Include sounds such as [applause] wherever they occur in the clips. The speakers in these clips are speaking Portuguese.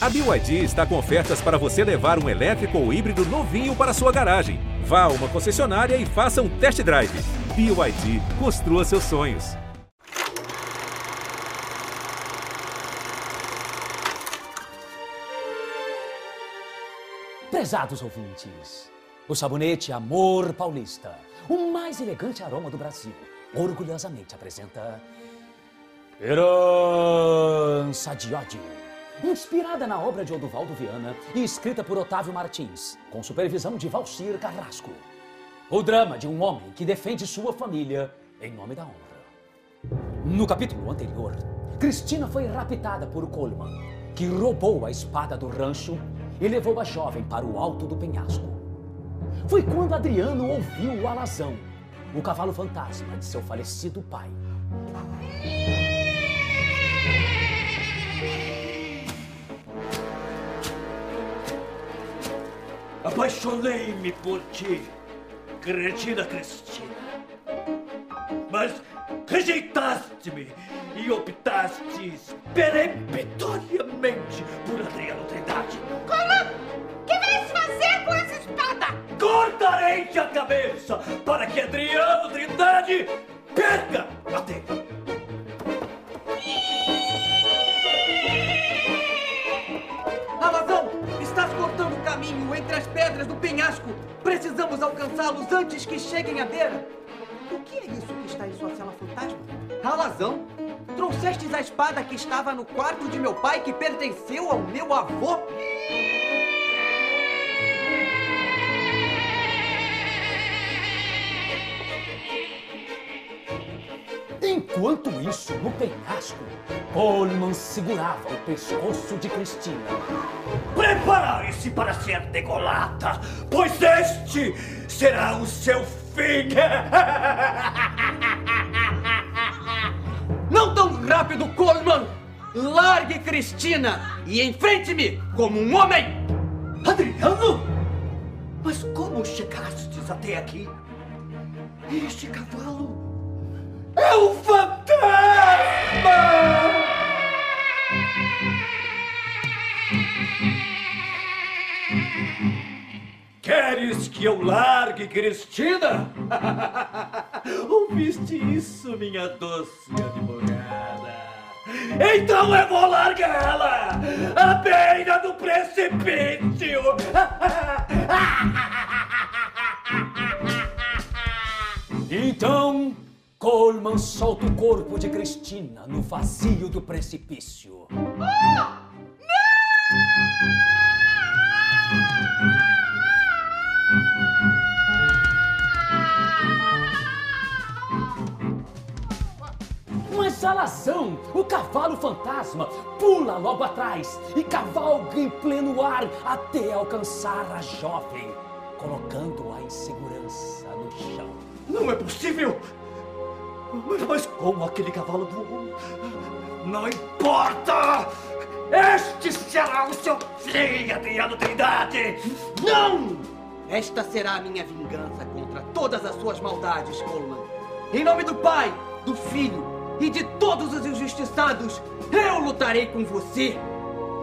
A BYD está com ofertas para você levar um elétrico ou híbrido novinho para sua garagem. Vá a uma concessionária e faça um test drive. BYD, construa seus sonhos. Prezados ouvintes, o sabonete Amor Paulista, o mais elegante aroma do Brasil, orgulhosamente apresenta Herança de ódio. Inspirada na obra de Oduvaldo Viana e escrita por Otávio Martins, com supervisão de Valcir Carrasco. O drama de um homem que defende sua família em nome da honra. No capítulo anterior, Cristina foi raptada por Coleman, que roubou a espada do rancho e levou a jovem para o alto do penhasco. Foi quando Adriano ouviu o alazão, o cavalo fantasma de seu falecido pai. Apaixonei-me por ti, cretina Cristina. Mas rejeitaste-me e optastes peremptoriamente por Adriano Trindade. Colan, que vais fazer com essa espada? Cortarei-te a cabeça para que Adriano Trindade perca a tempo. Precisamos alcançá-los antes que cheguem à beira. O que é isso que está em sua cela fantasma? Alazão, trouxestes a espada que estava no quarto de meu pai que pertenceu ao meu avô? Enquanto isso, no penhasco, Coleman segurava o pescoço de Cristina. Para ser degolada, pois este será o seu fim. [laughs] Não tão rápido, Coleman! Largue Cristina e enfrente-me como um homem! Adriano? Mas como chegastes até aqui? Este cavalo é um fantasma! Queres que eu largue Cristina? [laughs] Ouviste isso, minha doce advogada? Então eu vou largá-la à beira do precipício! [laughs] Então, Coleman solta o corpo de Cristina no vazio do precipício. Mas Alazão, o cavalo fantasma, pula logo atrás e cavalga em pleno ar até alcançar a jovem, colocando-a em segurança no chão. Não é possível! Mas como aquele cavalo do homem? Não importa! Este será o seu fim, Adriano Trindade! Não! Esta será a minha vingança contra todas as suas maldades, Coleman. Em nome do Pai, do Filho e de todos os injustiçados, eu lutarei com você.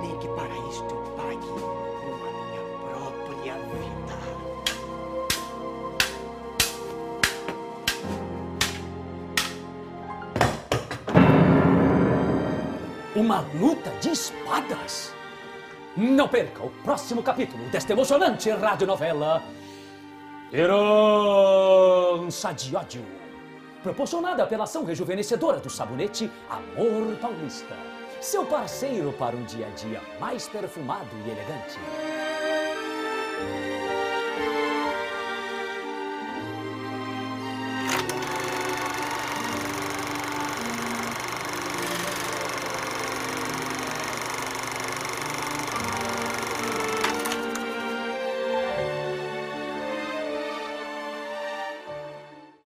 Nem que para isto eu pague com a minha própria vida. Uma luta de espadas? Não perca o próximo capítulo desta emocionante radionovela Herança de Ódio, proporcionada pela ação rejuvenescedora do sabonete Amor Paulista. Seu parceiro para um dia a dia mais perfumado e elegante.